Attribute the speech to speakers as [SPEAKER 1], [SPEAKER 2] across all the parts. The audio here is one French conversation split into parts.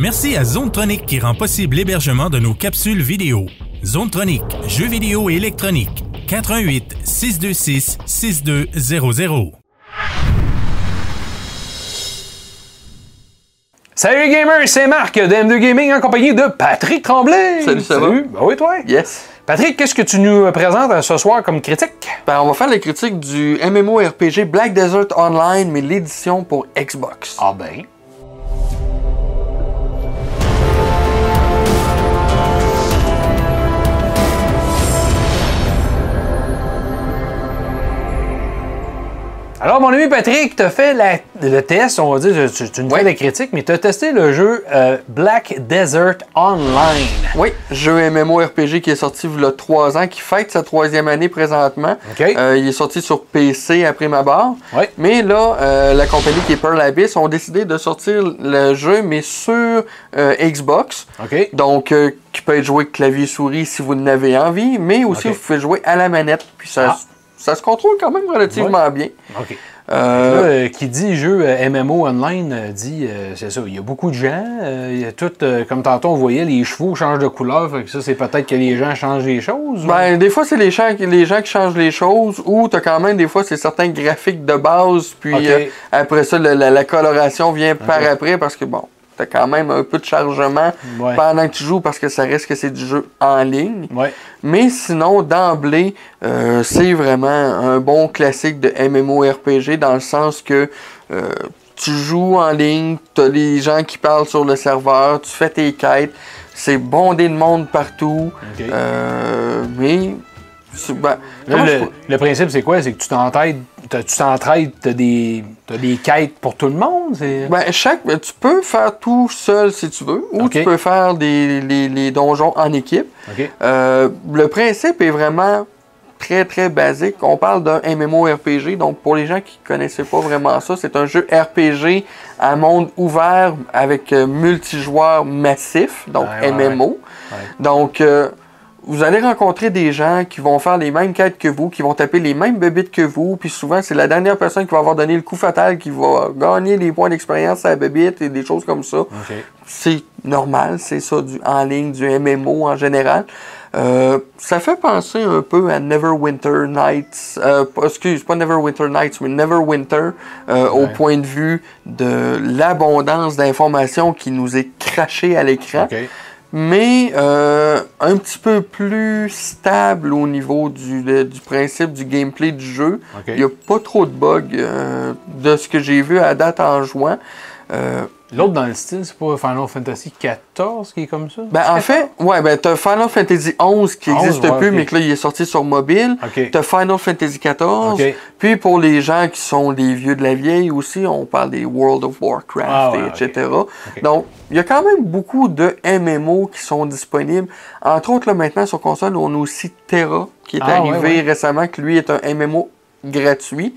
[SPEAKER 1] Merci à Zonetronic qui rend possible l'hébergement de nos capsules vidéo. Zonetronic, jeux vidéo et électronique. 88 626 6200.
[SPEAKER 2] Salut les gamers, c'est Marc de M2 Gaming en compagnie de Patrick Tremblay.
[SPEAKER 3] Salut, ça va?
[SPEAKER 2] Ben oui, toi.
[SPEAKER 3] Yes.
[SPEAKER 2] Patrick, qu'est-ce que tu nous présentes euh, ce soir comme critique?
[SPEAKER 3] Ben, on va faire la critique du MMORPG Black Desert Online, mais l'édition pour Xbox.
[SPEAKER 2] Ah ben. Alors, mon ami Patrick, tu as fait la- le test, on va dire, tu, tu nous fais
[SPEAKER 3] Ouais.
[SPEAKER 2] la critique, mais tu as testé le jeu euh, Black Desert Online.
[SPEAKER 3] Oui, jeu MMORPG qui est sorti il y a 3 ans, qui fête sa troisième année présentement.
[SPEAKER 2] OK.
[SPEAKER 3] Euh, il est sorti sur PC après ma barre.
[SPEAKER 2] Ouais.
[SPEAKER 3] Mais là, euh, la compagnie qui est Pearl Abyss ont décidé de sortir le jeu, mais sur euh, Xbox.
[SPEAKER 2] OK.
[SPEAKER 3] Donc, euh, qui peut être joué clavier-souris si vous en avez envie, mais aussi vous pouvez jouer à la manette. Puis ça,
[SPEAKER 2] Ah.
[SPEAKER 3] Ça se contrôle quand même relativement bien.
[SPEAKER 2] OK.
[SPEAKER 3] Euh,
[SPEAKER 2] Là, euh, qui dit jeu euh, MMO online dit, euh, c'est ça, il y a beaucoup de gens. il y a tout, comme tantôt on voyait, les chevaux changent de couleur. Fait que ça, c'est peut-être que les gens changent les choses. ou-
[SPEAKER 3] Ben, des fois, c'est les gens, qui- les gens qui changent les choses, ou t'as quand même, des fois, c'est certains graphiques de base, puis après ça, la coloration vient par après, parce que, bon, t'as quand même un peu de chargement
[SPEAKER 2] Ouais.
[SPEAKER 3] pendant que tu joues, parce que ça reste que c'est du jeu en ligne.
[SPEAKER 2] Ouais.
[SPEAKER 3] Mais sinon, d'emblée, euh, c'est vraiment un bon classique de MMORPG, dans le sens que euh, tu joues en ligne, t'as les gens qui parlent sur le serveur, tu fais tes quêtes, c'est bondé de monde partout. Euh, mais. ben,
[SPEAKER 2] Là,
[SPEAKER 3] comment je
[SPEAKER 2] le, le principe, c'est quoi? C'est que tu t'as- tu t'entraides, t'as des, t'as des quêtes pour tout le monde? c'est-
[SPEAKER 3] ben, chaque, ben, tu peux faire tout seul si tu veux, ou tu peux faire des, les, les donjons en équipe. Euh, le principe est vraiment très très basique. On parle d'un MMORPG, donc pour les gens qui connaissaient pas vraiment ça, c'est un jeu RPG à monde ouvert avec euh, multijoueur massif, donc
[SPEAKER 2] Ouais, ouais,
[SPEAKER 3] MMO.
[SPEAKER 2] Ouais.
[SPEAKER 3] Donc, euh, vous allez rencontrer des gens qui vont faire les mêmes quêtes que vous, qui vont taper les mêmes bébites que vous, puis souvent, c'est la dernière personne qui va avoir donné le coup fatal qui va gagner les points d'expérience à la bébite et des choses comme ça. C'est normal, c'est ça, du en ligne, du MMO en général. Euh, ça fait penser un peu à Neverwinter Nights, euh, pas- excuse, pas Neverwinter Nights, mais Neverwinter, euh, au
[SPEAKER 2] Ouais.
[SPEAKER 3] point de vue de l'abondance d'informations qui nous est crachée à l'écran. Mais euh, un petit peu plus stable au niveau du, du principe du gameplay du jeu.
[SPEAKER 2] OK.
[SPEAKER 3] Il n'y a pas trop de bugs euh, de ce que j'ai vu à date en. Euh,
[SPEAKER 2] L'autre dans le style, c'est pas Final Fantasy XIV qui est comme ça?
[SPEAKER 3] ben, en fait, ouais, ben, t'as Final Fantasy XI qui
[SPEAKER 2] 11,
[SPEAKER 3] n'existe
[SPEAKER 2] ouais,
[SPEAKER 3] plus, mais que là, il est sorti sur mobile.
[SPEAKER 2] OK.
[SPEAKER 3] T'as Final Fantasy XIV. Puis pour les gens qui sont des vieux de la vieille aussi, on parle des World of Warcraft,
[SPEAKER 2] Ah ouais,
[SPEAKER 3] et
[SPEAKER 2] ok.
[SPEAKER 3] etc. Donc, il y a quand même beaucoup de MMO qui sont disponibles. Entre autres, là, maintenant, sur console, on a aussi Terra, qui est
[SPEAKER 2] Ah,
[SPEAKER 3] arrivé récemment, qui lui est un MMO gratuit.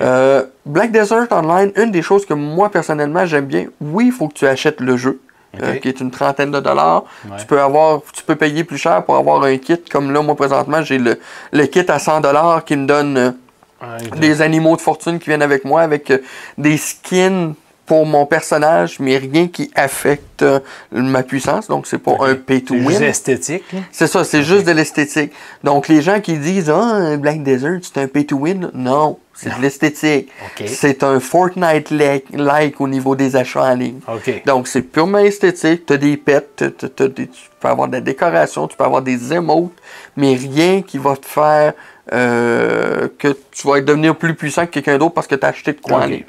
[SPEAKER 3] Euh, Black Desert Online, une des choses que moi, personnellement, j'aime bien, oui, il faut que tu achètes le jeu. euh, qui est une trentaine de dollars.
[SPEAKER 2] Ouais.
[SPEAKER 3] Tu peux avoir, tu peux payer plus cher pour avoir un kit. Comme là, moi présentement, j'ai le, le kit à 100 dollars qui me donne euh, des animaux de fortune qui viennent avec moi, avec des skins pour mon personnage, mais rien qui affecte euh, ma puissance. Donc, c'est pas un pay to
[SPEAKER 2] C'est juste
[SPEAKER 3] win.
[SPEAKER 2] esthétique. là?
[SPEAKER 3] C'est ça, c'est juste de l'esthétique. Donc, les gens qui disent, ah, un Black Desert, c'est un pay to win, non, c'est de l'esthétique. C'est un Fortnite-like au niveau des achats en ligne. Donc, c'est purement esthétique. Tu as des pets, des- tu peux avoir de la décoration, tu peux avoir des emotes, mais rien qui va te faire euh, que tu vas devenir plus puissant que quelqu'un d'autre parce que tu as acheté de quoi en ligne.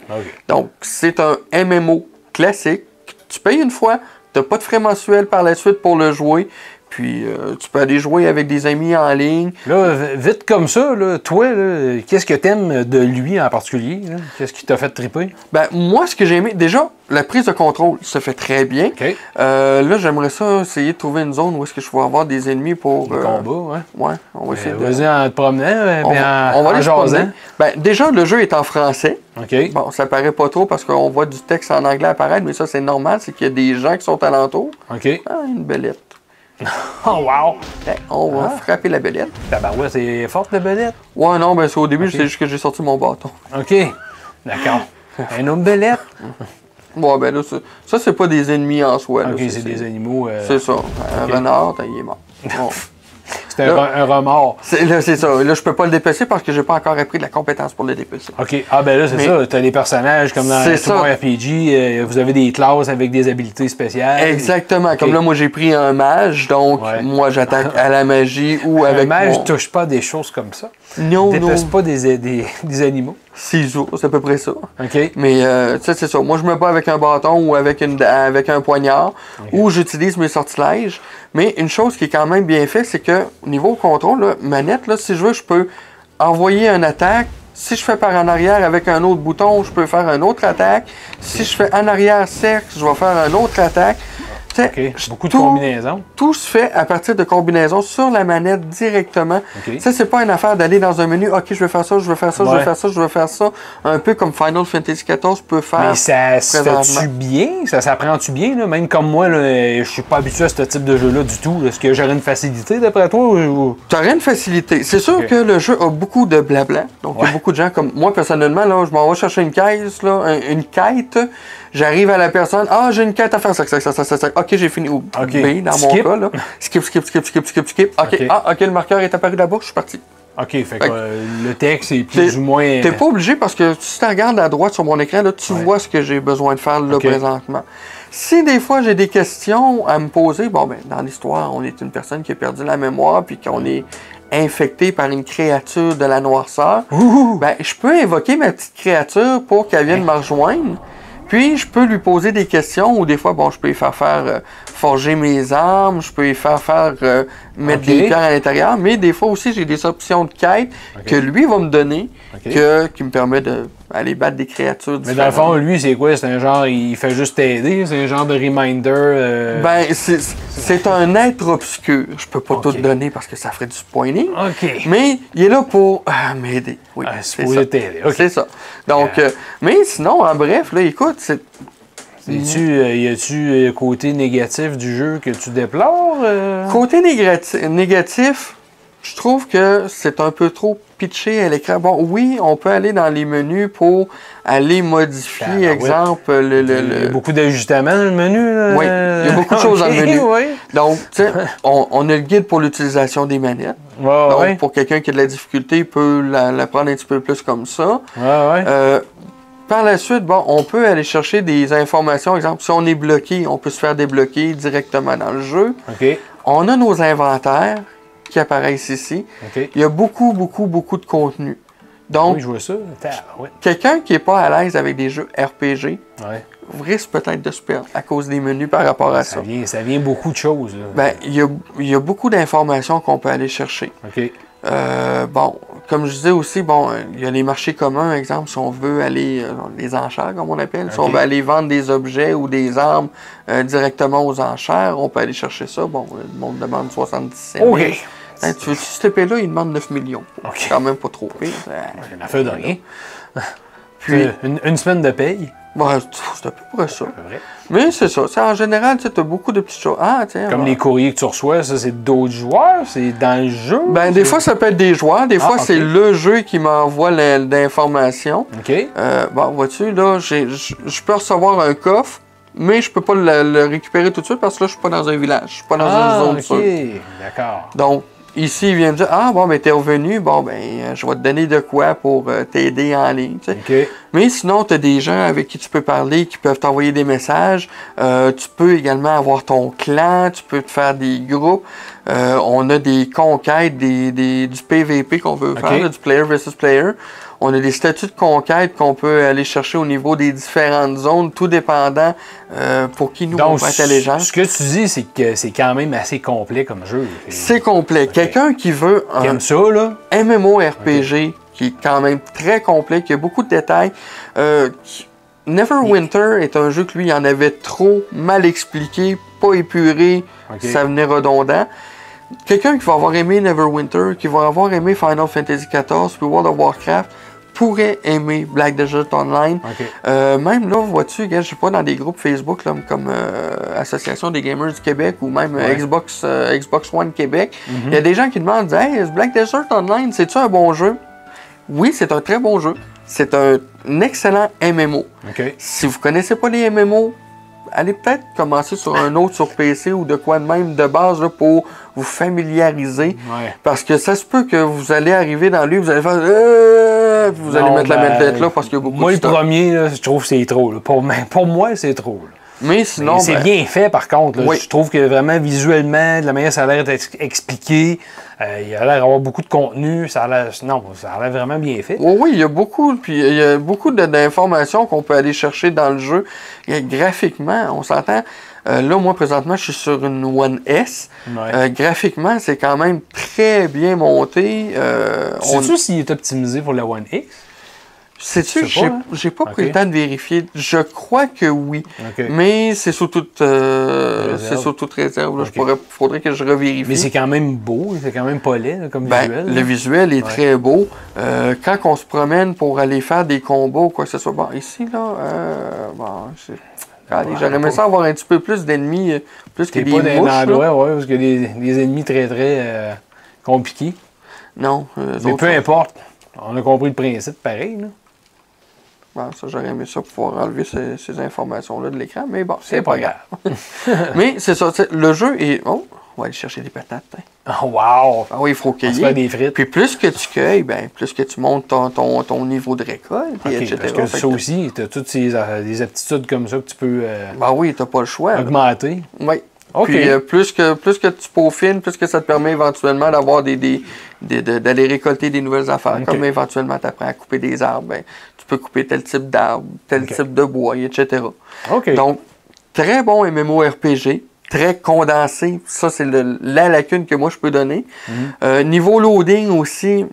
[SPEAKER 3] Donc, c'est un MMO classique. Tu payes une fois, tu n'as pas de frais mensuels par la suite pour le jouer. Puis, euh, tu peux aller jouer avec des amis en ligne.
[SPEAKER 2] Là, vite comme ça, là, toi, qu'est-ce que t'aimes de lui en particulier? Qu'est-ce qui t'a fait triper?
[SPEAKER 3] Ben, moi, ce que j'ai aimé, déjà, la prise de contrôle se fait très bien. Euh, là, j'aimerais ça essayer de trouver une zone où est-ce que je vais avoir des ennemis pour.
[SPEAKER 2] Le
[SPEAKER 3] euh,
[SPEAKER 2] combat, ouais.
[SPEAKER 3] Ouais, on va essayer
[SPEAKER 2] Euh,
[SPEAKER 3] de.
[SPEAKER 2] Vas-y en te promenant, euh,
[SPEAKER 3] On, va-
[SPEAKER 2] en,
[SPEAKER 3] on va
[SPEAKER 2] en
[SPEAKER 3] aller se promener.
[SPEAKER 2] jasant.
[SPEAKER 3] Ben, déjà, le jeu est en français.
[SPEAKER 2] OK.
[SPEAKER 3] Bon, ça paraît pas trop parce qu'on voit du texte en anglais apparaître, mais ça, c'est normal, c'est qu'il y a des gens qui sont alentour.
[SPEAKER 2] OK.
[SPEAKER 3] Ah, une belette.
[SPEAKER 2] Oh, wow!
[SPEAKER 3] On va
[SPEAKER 2] Ah.
[SPEAKER 3] frapper la belette.
[SPEAKER 2] Tabarouette, c'est forte, la belette?
[SPEAKER 3] Ouais, non, ben, c'est au début, c'est juste que j'ai sorti mon bâton.
[SPEAKER 2] OK. D'accord. Un homme belette?
[SPEAKER 3] Ouais, ben là, ça, ça, c'est pas des ennemis en soi.
[SPEAKER 2] Ok, c'est des animaux. euh,
[SPEAKER 3] C'est ça. Un renard, ben, il est mort. Bon.
[SPEAKER 2] C'est un, un remords.
[SPEAKER 3] C'est ça. Là, je peux pas le dépecer parce que j'ai pas encore appris de la compétence pour le dépecer.
[SPEAKER 2] OK. Ah, ben là, c'est ça. Tu as des personnages comme dans
[SPEAKER 3] ça.
[SPEAKER 2] RPG. euh, vous avez des classes avec des habiletés spéciales.
[SPEAKER 3] Exactement. Comme là, moi, j'ai pris un mage, donc
[SPEAKER 2] Ouais.
[SPEAKER 3] moi, j'attaque à la magie ou
[SPEAKER 2] Un
[SPEAKER 3] avec
[SPEAKER 2] mage
[SPEAKER 3] mon...
[SPEAKER 2] touche pas des choses comme ça.
[SPEAKER 3] Non, non.
[SPEAKER 2] Déteste pas des, des, des animaux.
[SPEAKER 3] Ciseaux, c'est à peu près ça.
[SPEAKER 2] OK.
[SPEAKER 3] Mais euh, tu sais, c'est ça. Moi, je me bats avec un bâton ou avec, une, avec un poignard ou j'utilise mes sortilèges. Mais une chose qui est quand même bien faite, c'est que au niveau contrôle, là, manette, là, si je veux, je peux envoyer une attaque. Si je fais par en arrière avec un autre bouton, je peux faire une autre attaque. Si je fais en arrière cercle, je vais faire une autre attaque. Tu sais,
[SPEAKER 2] OK. Beaucoup de
[SPEAKER 3] tout-
[SPEAKER 2] combinaisons.
[SPEAKER 3] tout se fait à partir de combinaisons sur la manette directement. Ça, c'est pas une affaire d'aller dans un menu, OK, je vais faire ça, je vais faire ça, je vais faire ça, je vais faire ça. Un peu comme Final Fantasy XIV peut faire.
[SPEAKER 2] Mais ça se fait-tu bien? Ça s'apprend-tu bien? Là? Même comme moi, là, je suis pas habitué à ce type de jeu-là du tout. Est-ce que j'aurais une facilité d'après toi? Ou...
[SPEAKER 3] Tu aurais une facilité. C'est sûr que le jeu a beaucoup de blabla. Donc, il y a beaucoup de gens comme moi, personnellement, là, je m'en vais chercher une caisse, là, un- une quête. J'arrive à la personne, ah, j'ai une quête à faire, ça, ça, ça, ça, ça. OK, j'ai fini. Ou
[SPEAKER 2] OK.
[SPEAKER 3] B, dans mon cas, là. Skip, skip, skip, skip, skip, skip. OK,
[SPEAKER 2] OK.
[SPEAKER 3] ah, OK, le marqueur est apparu là-bas, je suis parti.
[SPEAKER 2] OK, fait que
[SPEAKER 3] Fait que-
[SPEAKER 2] euh, le texte est plus ou moins.
[SPEAKER 3] T'es pas obligé parce que si tu regardes à droite sur mon écran, là, tu
[SPEAKER 2] Ouais.
[SPEAKER 3] vois ce que j'ai besoin de faire là présentement. Si des fois j'ai des questions à me poser, bon ben dans l'histoire, on est une personne qui a perdu la mémoire puis qu'on est infecté par une créature de la noirceur,
[SPEAKER 2] Ouh!
[SPEAKER 3] ben je peux invoquer ma petite créature pour qu'elle vienne me rejoindre. Puis je peux lui poser des questions ou des fois, bon, je peux lui faire faire euh, forger mes armes, je peux lui faire faire euh, mettre des pierres à l'intérieur, mais des fois aussi j'ai des options de quête que lui va me donner que, qui me permet d'aller battre des créatures
[SPEAKER 2] Mais dans le fond, lui, c'est quoi? C'est un genre, il fait juste t'aider? C'est un genre de reminder? euh,
[SPEAKER 3] Ben, c'est c'est un être obscur. Je peux pas
[SPEAKER 2] Ok.
[SPEAKER 3] tout donner parce que ça ferait du spoiling.
[SPEAKER 2] OK.
[SPEAKER 3] Mais il est là pour ah, m'aider. Oui,
[SPEAKER 2] Ah,
[SPEAKER 3] c'est ça. C'est ça. Donc,
[SPEAKER 2] Euh.
[SPEAKER 3] euh, mais sinon, en bref, là, écoute, c'est
[SPEAKER 2] euh, y a-tu euh, côté négatif du jeu que tu déplores? euh?
[SPEAKER 3] côté négati- négatif, je trouve que c'est un peu trop pitché à l'écran. Bon, oui, on peut aller dans les menus pour aller modifier,
[SPEAKER 2] Ah, ben
[SPEAKER 3] exemple, le, le-
[SPEAKER 2] Il y a beaucoup d'ajustements dans le menu. là.
[SPEAKER 3] Oui, il y a beaucoup de choses dans le menu.
[SPEAKER 2] oui.
[SPEAKER 3] Donc, tu sais, on, on a le guide pour l'utilisation des manettes. Donc, pour quelqu'un qui a de la difficulté, il peut la, la prendre un petit peu plus comme ça. Euh, par la suite, bon, on peut aller chercher des informations. Exemple, si on est bloqué, on peut se faire débloquer directement dans le jeu. On a nos inventaires qui apparaissent ici. Il y a beaucoup, beaucoup, beaucoup de contenu. Donc,
[SPEAKER 2] oui, je vois ça. Ouais.
[SPEAKER 3] quelqu'un qui n'est pas à l'aise avec des jeux RPG
[SPEAKER 2] Ouais.
[SPEAKER 3] risque peut-être de se perdre à cause des menus par rapport à ça.
[SPEAKER 2] Ça vient, ça vient beaucoup de choses.
[SPEAKER 3] Ben, il y a, il y a beaucoup d'informations qu'on peut aller chercher. Euh, bon, comme je disais aussi, bon, il y a les marchés communs, exemple, si on veut aller, euh, les enchères, comme on appelle, si on veut aller vendre des objets ou des armes euh, directement aux enchères, on peut aller chercher ça. Bon, le monde demande 77 000.
[SPEAKER 2] OK.
[SPEAKER 3] Hein, tu veux-tu cette épée-là, il demande 9 millions. C'est quand même pas trop pire.
[SPEAKER 2] Une affaire de rien.
[SPEAKER 3] Puis,
[SPEAKER 2] Euh, une, une semaine de paye.
[SPEAKER 3] bon, c'est à peu près ça.
[SPEAKER 2] à peu près.
[SPEAKER 3] Mais c'est ça. En général, tu as beaucoup de petites choses. Ah, tiens.
[SPEAKER 2] Comme les courriers que tu reçois, ça, c'est d'autres joueurs? C'est dans le jeu?
[SPEAKER 3] Ben, des fois, ça peut être des joueurs. Des
[SPEAKER 2] Ah,
[SPEAKER 3] fois, c'est le jeu qui m'envoie l'information.
[SPEAKER 2] OK.
[SPEAKER 3] Euh, bon, vois-tu, là, je peux recevoir un coffre, mais je peux pas le, le récupérer tout de suite parce que là, je suis pas dans un village. Je suis pas dans
[SPEAKER 2] ah,
[SPEAKER 3] une zone
[SPEAKER 2] OK.
[SPEAKER 3] sûre.
[SPEAKER 2] D'accord.
[SPEAKER 3] Donc, ici, il vient me dire Ah, bon, ben, t'es revenu, bon, ben, je vais te donner de quoi pour euh, t'aider en ligne. Mais sinon, tu as des gens avec qui tu peux parler, qui peuvent t'envoyer des messages. Euh, tu peux également avoir ton clan, tu peux te faire des groupes. Euh, on a des conquêtes, des, des- du PVP qu'on veut faire, là, du player versus player. On a des statuts de conquête qu'on peut aller chercher au niveau des différentes zones, tout dépendant euh, pour qui nous on
[SPEAKER 2] Donc,
[SPEAKER 3] va être allégeance.
[SPEAKER 2] ce que tu dis, c'est que c'est quand même assez complet comme jeu.
[SPEAKER 3] C'est complet. Quelqu'un qui veut un,
[SPEAKER 2] Comme ça, là.
[SPEAKER 3] MMORPG qui est quand même très complet, qui a beaucoup de détails. Euh, Neverwinter est un jeu que lui, il en avait trop mal expliqué, pas épuré, ça venait redondant. Quelqu'un qui va avoir aimé Neverwinter, qui va avoir aimé Final Fantasy XIV, puis World of Warcraft, pourrait aimer Black Desert Online. Euh, même là, vois-tu, je sais pas, dans des groupes Facebook là, comme euh, Association des Gamers du Québec ou même
[SPEAKER 2] Ouais.
[SPEAKER 3] Xbox, euh, Xbox One Québec, il
[SPEAKER 2] Mhm.
[SPEAKER 3] y a des gens qui demandent Hey, Black Desert Online, c'est-tu un bon jeu? Oui, c'est un très bon jeu. c'est un excellent MMO. Si vous connaissez pas les MMO, allez peut-être commencer sur un autre sur PC ou de quoi de même de base là, pour vous familiariser.
[SPEAKER 2] Ouais.
[SPEAKER 3] Parce que ça se peut que vous allez arriver dans lui, vous allez faire Euh vous allez mettre la
[SPEAKER 2] ben,
[SPEAKER 3] manette là parce qu'il y a beaucoup
[SPEAKER 2] Moi,
[SPEAKER 3] de
[SPEAKER 2] le premier, là, je trouve que c'est trop. là. Pour, moi, c'est trop. là.
[SPEAKER 3] Mais sinon,
[SPEAKER 2] c'est
[SPEAKER 3] ben,
[SPEAKER 2] bien fait, par contre.
[SPEAKER 3] Oui.
[SPEAKER 2] Je trouve que vraiment, visuellement, de la manière ça a l'air d'être expliqué, euh, il a l'air d'avoir beaucoup de contenu. Ça a l'air, non, ça a l'air vraiment bien fait.
[SPEAKER 3] Oui, oui, il y a beaucoup, puis il y a beaucoup d'informations qu'on peut aller chercher dans le jeu. Et graphiquement, on s'entend. euh, là, moi, présentement, je suis sur une One S.
[SPEAKER 2] Ouais.
[SPEAKER 3] Euh, graphiquement, c'est quand même très bien monté. Euh, on-
[SPEAKER 2] Sais-tu s'il est optimisé pour la One X?
[SPEAKER 3] Sais-tu,
[SPEAKER 2] Je sais pas,
[SPEAKER 3] j'ai
[SPEAKER 2] hein?
[SPEAKER 3] j'ai pas pris le temps de vérifier. Je crois que oui. Mais c'est sous toute, euh,
[SPEAKER 2] Réserve.
[SPEAKER 3] c'est sous toute réserve. pourrais, faudrait que je revérifie.
[SPEAKER 2] Mais c'est quand même beau, c'est quand même pas laid là, comme
[SPEAKER 3] Ben,
[SPEAKER 2] visuel.
[SPEAKER 3] le
[SPEAKER 2] là.
[SPEAKER 3] visuel est
[SPEAKER 2] Ouais.
[SPEAKER 3] très beau. Euh, quand on se promène pour aller faire des combats ou quoi que ce soit, bon, ici, là, euh, bon,
[SPEAKER 2] Ouais,
[SPEAKER 3] j'aurais aimé ça avoir un petit peu plus d'ennemis, euh, plus que des
[SPEAKER 2] pas dans
[SPEAKER 3] mouches.
[SPEAKER 2] endroit, ouais, parce a des, des ennemis très, très compliqués.
[SPEAKER 3] Non,
[SPEAKER 2] Mais peu importe. On a compris le principe pareil. Là.
[SPEAKER 3] Bon, ça, j'aurais aimé ça pouvoir enlever ces, ces informations-là de l'écran, mais bon,
[SPEAKER 2] C'est pas grave.
[SPEAKER 3] mais c'est ça, le jeu est... Oh, on va aller chercher des patates. hein.
[SPEAKER 2] Oh, wow!
[SPEAKER 3] Ah oui, il faut
[SPEAKER 2] On
[SPEAKER 3] cueillir.
[SPEAKER 2] des frites.
[SPEAKER 3] Puis plus que tu cueilles, ben, plus que tu montes ton, ton, ton niveau de récolte, et
[SPEAKER 2] Ok,
[SPEAKER 3] etc.
[SPEAKER 2] parce que ça aussi, tu as toutes ces, euh, des aptitudes comme ça que tu peux euh,
[SPEAKER 3] Ben oui, t'as pas le choix.
[SPEAKER 2] augmenter.
[SPEAKER 3] Oui. Puis euh, plus, que, plus que tu peaufines, plus que ça te permet éventuellement d'avoir des, des, des- de- d'aller récolter des nouvelles affaires. Comme éventuellement tu apprends à couper des arbres, ben, tu peux couper tel type d'arbre, tel type de bois, etc. Donc, très bon MMORPG, très condensé. Ça, c'est le- la lacune que moi je peux donner. Euh, niveau loading aussi,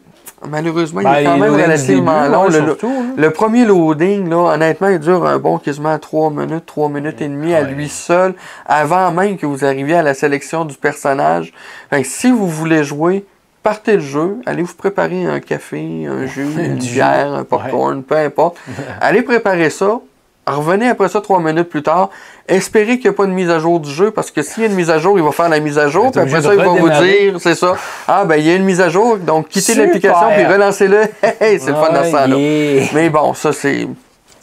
[SPEAKER 3] malheureusement,
[SPEAKER 2] Mhm. Ben,
[SPEAKER 3] il est quand même relativement
[SPEAKER 2] début,
[SPEAKER 3] long. Le-
[SPEAKER 2] surtout, là.
[SPEAKER 3] le premier loading, là, honnêtement, il dure un bon quasiment 3 minutes, 3 minutes et demie à
[SPEAKER 2] Ouais.
[SPEAKER 3] lui seul, avant même que vous arriviez à la sélection du personnage. Fait que si vous voulez jouer, partez le jeu, allez vous préparer un café, un jus, une bière, un popcorn, peu importe. allez préparer ça. Revenez après ça trois minutes plus tard. Espérez qu'il n'y a pas de mise à jour du jeu parce que s'il y a une mise à jour, il va faire la mise à jour. Puis après ça, il va vous dire, c'est ça. Ah, ben, il y a une mise à jour. Donc, quittez l'application puis relancez-le. Hey, c'est le fun de ça, là.
[SPEAKER 2] yeah.
[SPEAKER 3] Mais bon, ça, c'est.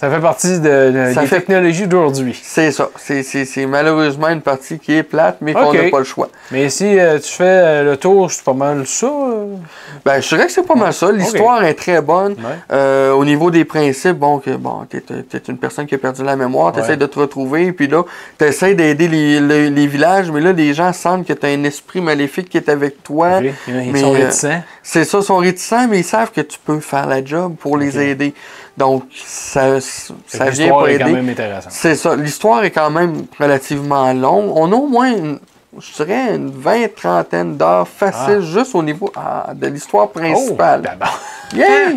[SPEAKER 2] Ça fait partie de, de- des
[SPEAKER 3] fait-
[SPEAKER 2] technologies d'aujourd'hui.
[SPEAKER 3] C'est ça. C'est- malheureusement une partie qui est plate, mais qu'on n'a pas le choix.
[SPEAKER 2] Mais si euh, tu fais euh, le tour, c'est pas mal ça. euh?
[SPEAKER 3] Ben, je dirais que c'est pas mal ça. L'histoire est très bonne.
[SPEAKER 2] Ouais.
[SPEAKER 3] Euh, au niveau des principes, bon, que bon, t'es es une personne qui a perdu la mémoire, t'essaies
[SPEAKER 2] Ouais.
[SPEAKER 3] de te retrouver, puis là, t'essaies d'aider les, les- les villages, mais là, les gens sentent que t'as un esprit maléfique qui est avec toi.
[SPEAKER 2] Ok. Ils
[SPEAKER 3] mais,
[SPEAKER 2] sont réticents.
[SPEAKER 3] C'est ça, ils sont réticents, mais ils savent que tu peux faire la job pour les aider. Donc, ça, ça vient
[SPEAKER 2] L'histoire
[SPEAKER 3] pour
[SPEAKER 2] est
[SPEAKER 3] aider.
[SPEAKER 2] quand même intéressante.
[SPEAKER 3] C'est ça. L'histoire est quand même relativement longue. On a au moins, une- je dirais, une vingt, trentaine d'heures facile juste au niveau ah, de l'histoire principale.
[SPEAKER 2] Oh, d'abord.
[SPEAKER 3] Yeah!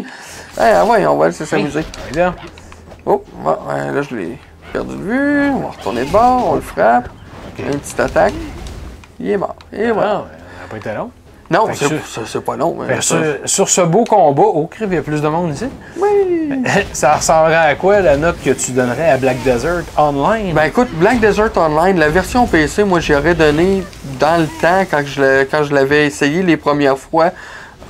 [SPEAKER 3] Hey, ah ouais, on va aller s'amuser. Oh, ouais, ouais, là, je l'ai perdu de vue. On va retourner de bord, on le frappe. Une petite attaque. Il est mort. Et voilà.
[SPEAKER 2] Ah, ouais, ça n'a pas été long.
[SPEAKER 3] Non, c'est pas long.
[SPEAKER 2] sur, sur ce beau combat, oh, il y a plus de monde ici.
[SPEAKER 3] Oui!
[SPEAKER 2] ça ressemblerait à quoi la note que tu donnerais à Black Desert Online?
[SPEAKER 3] Ben écoute, Black Desert Online, la version PC, moi j'y aurais donné dans le temps, quand je l'avais essayé les premières fois,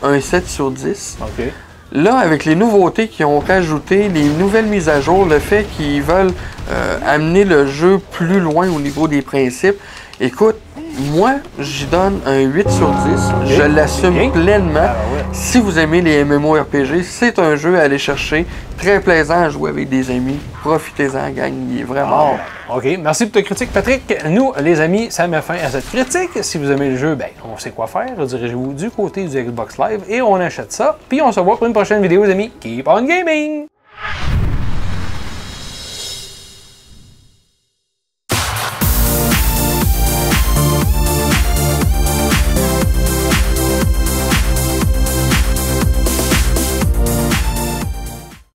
[SPEAKER 3] un 7 sur 10.
[SPEAKER 2] OK.
[SPEAKER 3] Là, avec les nouveautés qu'ils ont rajouté, les nouvelles mises à jour, le fait qu'ils veulent euh, amener le jeu plus loin au niveau des principes, écoute, moi, j'y donne un 8 sur 10. Je l'assume pleinement.
[SPEAKER 2] Ah ouais.
[SPEAKER 3] Si vous aimez les MMORPG, c'est un jeu à aller chercher. Très plaisant à jouer avec des amis. Profitez-en, gang. Il est vraiment.
[SPEAKER 2] Ah, OK. Merci pour ta critique, Patrick. Nous, les amis, ça met fin à cette critique. Si vous aimez le jeu, ben, on sait quoi faire. Dirigez-vous du côté du Xbox Live et on achète ça. Puis on se voit pour une prochaine vidéo, les amis. Keep on gaming!